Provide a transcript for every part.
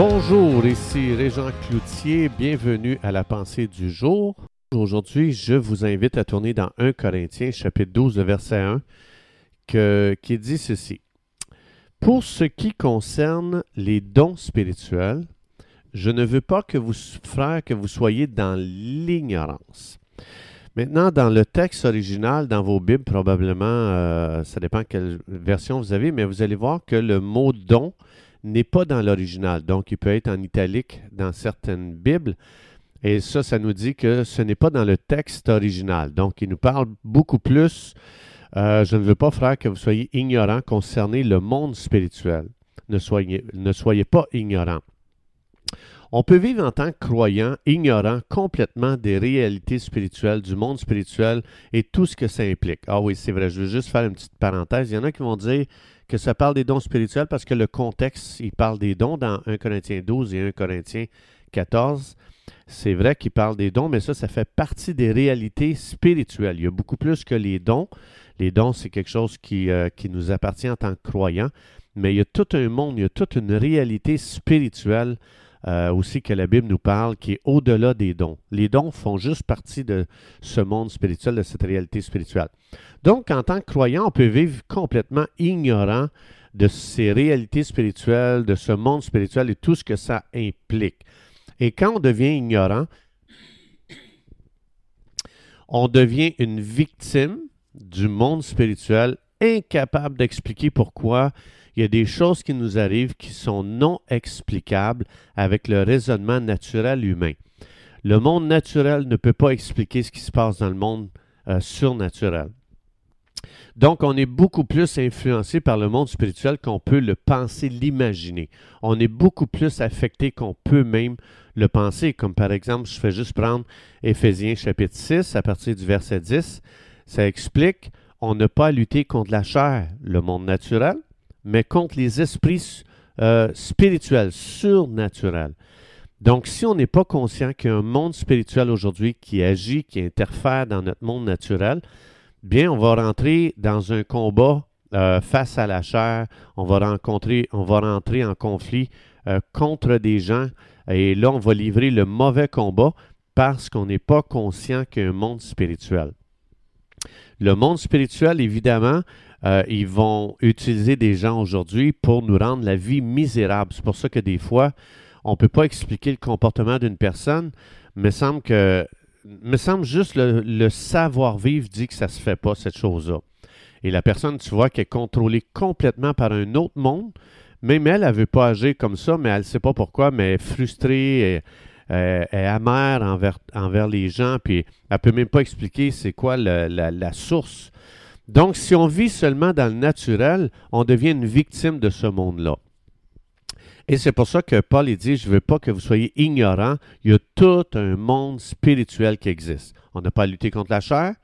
Bonjour, ici Régent Cloutier, bienvenue à la pensée du jour. Aujourd'hui, je vous invite à tourner dans 1 Corinthiens chapitre 12, verset 1, qui dit ceci. Pour ce qui concerne les dons spirituels, je ne veux pas que vous, frères, que vous soyez dans l'ignorance. Maintenant, dans le texte original, dans vos Bibles, probablement, euh, ça dépend quelle version vous avez, mais vous allez voir que le mot don n'est pas dans l'original. Donc, il peut être en italique dans certaines Bibles. Et ça, ça nous dit que ce n'est pas dans le texte original. Donc, il nous parle beaucoup plus. Euh, je ne veux pas, frère, que vous soyez ignorants concernant le monde spirituel. Ne soyez, ne soyez pas ignorants. On peut vivre en tant que croyant, ignorant complètement des réalités spirituelles, du monde spirituel et tout ce que ça implique. Ah oui, c'est vrai, je veux juste faire une petite parenthèse. Il y en a qui vont dire que ça parle des dons spirituels parce que le contexte, il parle des dons dans 1 Corinthiens 12 et 1 Corinthiens 14. C'est vrai qu'il parle des dons, mais ça, ça fait partie des réalités spirituelles. Il y a beaucoup plus que les dons. Les dons, c'est quelque chose qui, euh, nous appartient en tant que croyants, mais il y a tout un monde, il y a toute une réalité spirituelle euh, aussi que la Bible nous parle, qui est au-delà des dons. Les dons font juste partie de ce monde spirituel, de cette réalité spirituelle. Donc, en tant que croyant, on peut vivre complètement ignorant de ces réalités spirituelles, de ce monde spirituel et tout ce que ça implique. Et quand on devient ignorant, on devient une victime du monde spirituel, incapable d'expliquer pourquoi il y a des choses qui nous arrivent qui sont non explicables avec le raisonnement naturel humain. Le monde naturel ne peut pas expliquer ce qui se passe dans le monde euh, surnaturel. Donc, on est beaucoup plus influencé par le monde spirituel qu'on peut le penser, l'imaginer. On est beaucoup plus affecté qu'on peut même le penser. Comme par exemple, je fais juste prendre Éphésiens chapitre 6 à partir du verset 10. Ça explique, on n'a pas à lutter contre la chair, le monde naturel, mais contre les esprits euh, spirituels, surnaturels. Donc, si on n'est pas conscient qu'il y a un monde spirituel aujourd'hui qui agit, qui interfère dans notre monde naturel, bien, on va rentrer dans un combat euh, face à la chair. On va rencontrer, on va rentrer en conflit euh, contre des gens. Et là, on va livrer le mauvais combat parce qu'on n'est pas conscient qu'il y a un monde spirituel. Le monde spirituel, évidemment, euh, ils vont utiliser des gens aujourd'hui pour nous rendre la vie misérable. C'est pour ça que des fois, on ne peut pas expliquer le comportement d'une personne, mais semble que me semble juste le, savoir-vivre dit que ça ne se fait pas, cette chose-là. Et la personne, tu vois, qui est contrôlée complètement par un autre monde, même elle, elle ne veut pas agir comme ça, mais elle ne sait pas pourquoi, mais elle est frustrée, et, est amère envers, envers les gens, puis elle ne peut même pas expliquer c'est quoi la source donc, si on vit seulement dans le naturel, on devient une victime de ce monde-là. Et c'est pour ça que Paul dit, je ne veux pas que vous soyez ignorants, il y a tout un monde spirituel qui existe. On n'a pas à lutter contre la chair,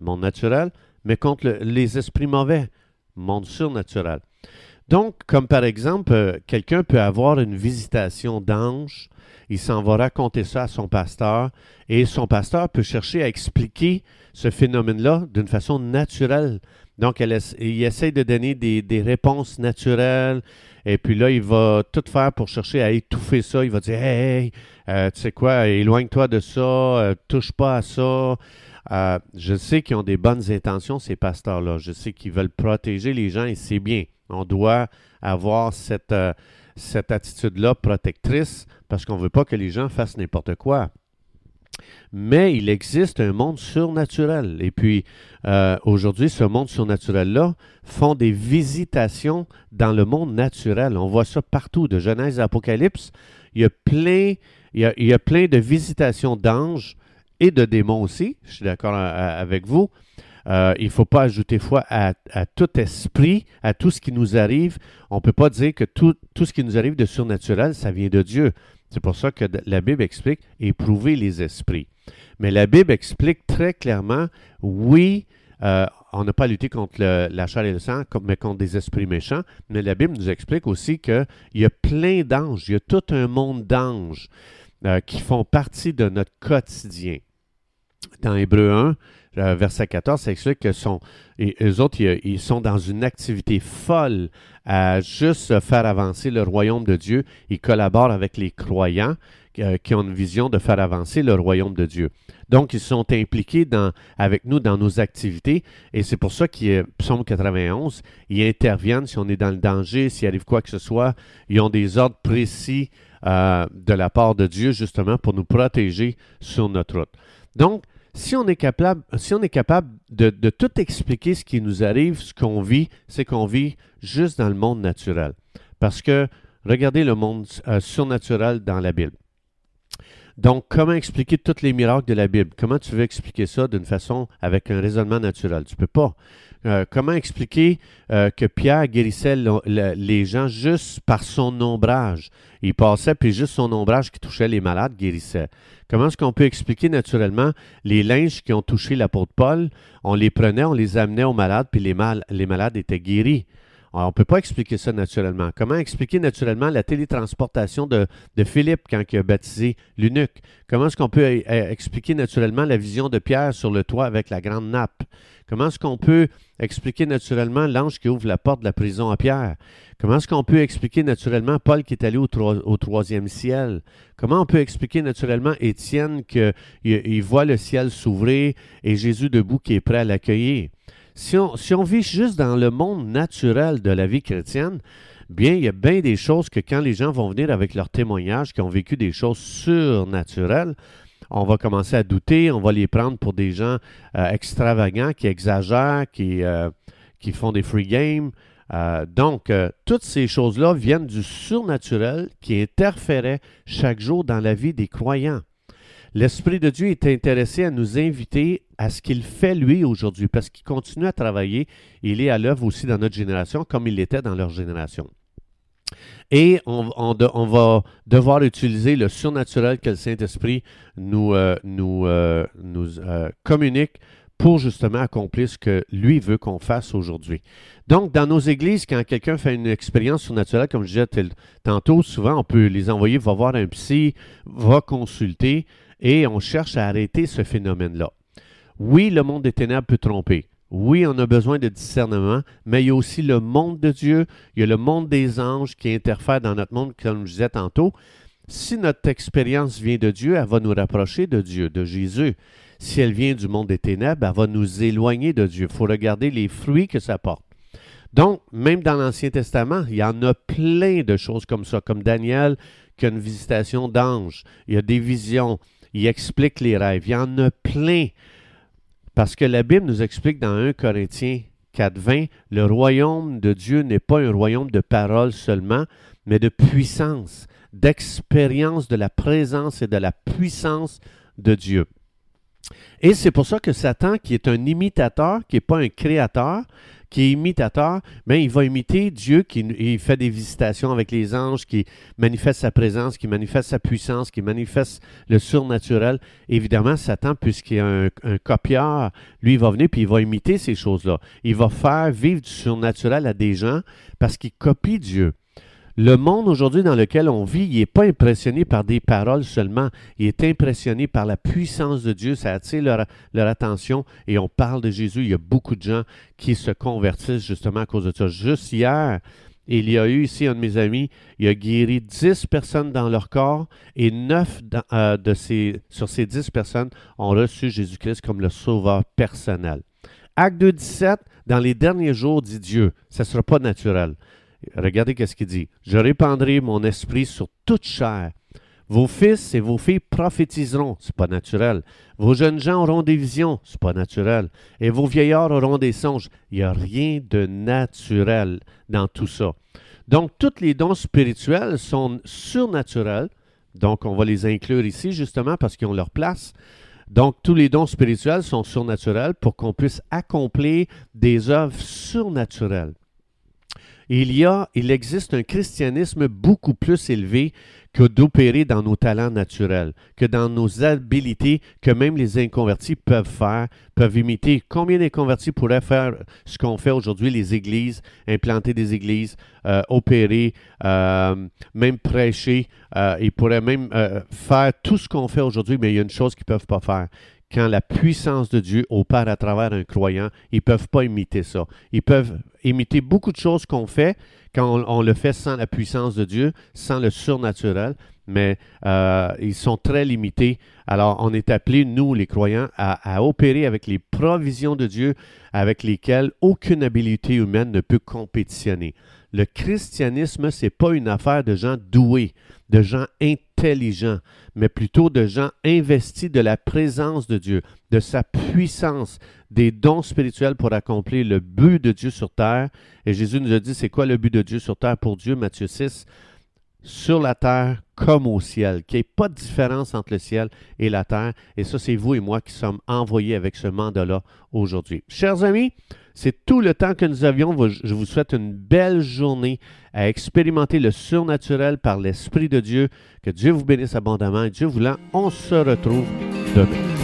le monde naturel, mais contre les esprits mauvais, monde surnaturel. Donc, comme par exemple, euh, quelqu'un peut avoir une visitation d'ange, il s'en va raconter ça à son pasteur, et son pasteur peut chercher à expliquer ce phénomène-là d'une façon naturelle. Donc, il essaie de donner des, réponses naturelles. Et puis là, il va tout faire pour chercher à étouffer ça. Il va dire Hey, euh, tu sais quoi, éloigne-toi de ça, euh, touche pas à ça. Euh, je sais qu'ils ont des bonnes intentions, ces pasteurs-là. Je sais qu'ils veulent protéger les gens et c'est bien. On doit avoir cette, cette attitude-là protectrice parce qu'on ne veut pas que les gens fassent n'importe quoi mais il existe un monde surnaturel. Et puis, euh, aujourd'hui, ce monde surnaturel-là font des visitations dans le monde naturel. On voit ça partout, de Genèse à Apocalypse. Il y a plein, il y a, plein de visitations d'anges et de démons aussi. Je suis d'accord euh, avec vous. Euh, il ne faut pas ajouter foi à, tout esprit, à tout ce qui nous arrive. On ne peut pas dire que tout, ce qui nous arrive de surnaturel, ça vient de Dieu. C'est pour ça que la Bible explique éprouver les esprits. Mais la Bible explique très clairement, oui, euh, on n'a pas lutté contre la chair et le sang, mais contre des esprits méchants. Mais la Bible nous explique aussi qu'il y a plein d'anges, il y a tout un monde d'anges euh, qui font partie de notre quotidien. Dans Hébreu 1, euh, verset 14, ça explique que sont, et eux autres, ils, sont dans une activité folle à juste faire avancer le royaume de Dieu. Ils collaborent avec les croyants euh, qui ont une vision de faire avancer le royaume de Dieu. Donc, ils sont impliqués avec nous dans nos activités et c'est pour ça qu'il Psaume 91, ils interviennent si on est dans le danger, s'il arrive quoi que ce soit, ils ont des ordres précis euh, de la part de Dieu justement pour nous protéger sur notre route. Donc, si on est capable, de, tout expliquer ce qui nous arrive, ce qu'on vit, c'est qu'on vit juste dans le monde naturel. Parce que regardez le monde euh, surnaturel dans la Bible. Donc, comment expliquer tous les miracles de la Bible? Comment tu veux expliquer ça d'une façon avec un raisonnement naturel? Tu ne peux pas. Euh, comment expliquer euh, que Pierre guérissait les gens juste par son ombrage? Il passait, puis juste son ombrage qui touchait les malades guérissait. Comment est-ce qu'on peut expliquer naturellement les linges qui ont touché la peau de Paul? On les prenait, on les amenait aux malades, puis les malades étaient guéris on ne peut pas expliquer ça naturellement. Comment expliquer naturellement la télétransportation de, Philippe quand il a baptisé l'eunuque? Comment est-ce qu'on peut euh, euh, expliquer naturellement la vision de Pierre sur le toit avec la grande nappe? Comment est-ce qu'on peut expliquer naturellement l'ange qui ouvre la porte de la prison à Pierre? Comment est-ce qu'on peut expliquer naturellement Paul qui est allé au, troisième ciel? Comment on peut expliquer naturellement Étienne qu'il voit le ciel s'ouvrir et Jésus debout qui est prêt à l'accueillir? Si on, vit juste dans le monde naturel de la vie chrétienne, bien, il y a bien des choses que quand les gens vont venir avec leur témoignage, qui ont vécu des choses surnaturelles, on va commencer à douter, on va les prendre pour des gens euh, extravagants, qui exagèrent, qui, euh, qui font des free games. Euh, donc, toutes ces choses-là viennent du surnaturel qui interférait chaque jour dans la vie des croyants. L'Esprit de Dieu est intéressé à nous inviter à ce qu'il fait lui aujourd'hui, parce qu'il continue à travailler. Il est à l'œuvre aussi dans notre génération, comme il l'était dans leur génération. Et on, va devoir utiliser le surnaturel que le Saint-Esprit nous, euh, euh, euh, communique pour justement accomplir ce que lui veut qu'on fasse aujourd'hui. Donc, dans nos églises, quand quelqu'un fait une expérience surnaturelle, comme je disais tantôt, souvent on peut les envoyer, va voir un psy, va consulter et on cherche à arrêter ce phénomène-là. Oui, le monde des ténèbres peut tromper. Oui, on a besoin de discernement, mais il y a aussi le monde de Dieu, il y a le monde des anges qui interfère dans notre monde, comme je disais tantôt. Si notre expérience vient de Dieu, elle va nous rapprocher de Dieu, de Jésus. Si elle vient du monde des ténèbres, elle va nous éloigner de Dieu. Il faut regarder les fruits que ça porte. Donc, même dans l'Ancien Testament, il y en a plein de choses comme ça, comme Daniel qui a une visitation d'anges, il y a des visions, il explique les rêves. Il y en a plein. Parce que la Bible nous explique dans 1 Corinthiens 4.20, le royaume de Dieu n'est pas un royaume de parole seulement, mais de puissance, d'expérience de la présence et de la puissance de Dieu. Et c'est pour ça que Satan, qui est un imitateur, qui n'est pas un créateur, qui est imitateur, mais il va imiter Dieu qui il fait des visitations avec les anges, qui manifeste sa présence, qui manifeste sa puissance, qui manifeste le surnaturel. Évidemment, Satan, puisqu'il est un, un copieur, lui, il va venir puis il va imiter ces choses-là. Il va faire vivre du surnaturel à des gens parce qu'il copie Dieu. Le monde aujourd'hui dans lequel on vit, il n'est pas impressionné par des paroles seulement, il est impressionné par la puissance de Dieu, ça attire leur, leur, attention et on parle de Jésus. Il y a beaucoup de gens qui se convertissent justement à cause de ça. Juste hier, il y a eu ici un de mes amis, il a guéri dix personnes dans leur corps et neuf euh, de ces, sur ces dix personnes ont reçu Jésus-Christ comme le sauveur personnel. Acte 2, 17, dans les derniers jours, dit Dieu, ce ne sera pas naturel. Regardez qu'est-ce qu'il dit. Je répandrai mon esprit sur toute chair. Vos fils et vos filles prophétiseront, c'est pas naturel. Vos jeunes gens auront des visions, c'est pas naturel. Et vos vieillards auront des songes. Il n'y a rien de naturel dans tout ça. Donc, tous les dons spirituels sont surnaturels. Donc, on va les inclure ici justement parce qu'ils ont leur place. Donc, tous les dons spirituels sont surnaturels pour qu'on puisse accomplir des œuvres surnaturelles il y a, il existe un christianisme beaucoup plus élevé que d'opérer dans nos talents naturels, que dans nos habilités que même les inconvertis peuvent faire, peuvent imiter. Combien d'inconvertis pourraient faire ce qu'on fait aujourd'hui, les églises, implanter des églises, euh, opérer, euh, même prêcher, euh, ils pourraient même faire tout ce qu'on fait aujourd'hui, mais il y a une chose qu'ils ne peuvent pas faire, quand la puissance de Dieu opère à travers un croyant, ils ne peuvent pas imiter ça. Ils peuvent imiter beaucoup de choses qu'on fait quand on, le fait sans la puissance de Dieu, sans le surnaturel, mais euh, ils sont très limités. Alors, on est appelés, nous, les croyants, à, à, opérer avec les provisions de Dieu avec lesquelles aucune habilité humaine ne peut compétitionner. Le christianisme, ce n'est pas une affaire de gens doués, de gens intelligents, mais plutôt de gens investis de la présence de Dieu, de sa puissance, des dons spirituels pour accomplir le but de Dieu sur terre. Et Jésus nous a dit, c'est quoi le but de Dieu sur terre pour Dieu, Matthieu 6 sur la terre comme au ciel, qu'il n'y ait pas de différence entre le ciel et la terre. Et ça, c'est vous et moi qui sommes envoyés avec ce mandat-là aujourd'hui. Chers amis, c'est tout le temps que nous avions. Je vous souhaite une belle journée à expérimenter le surnaturel par l'Esprit de Dieu. Que Dieu vous bénisse abondamment. Et Dieu voulant, on se retrouve demain.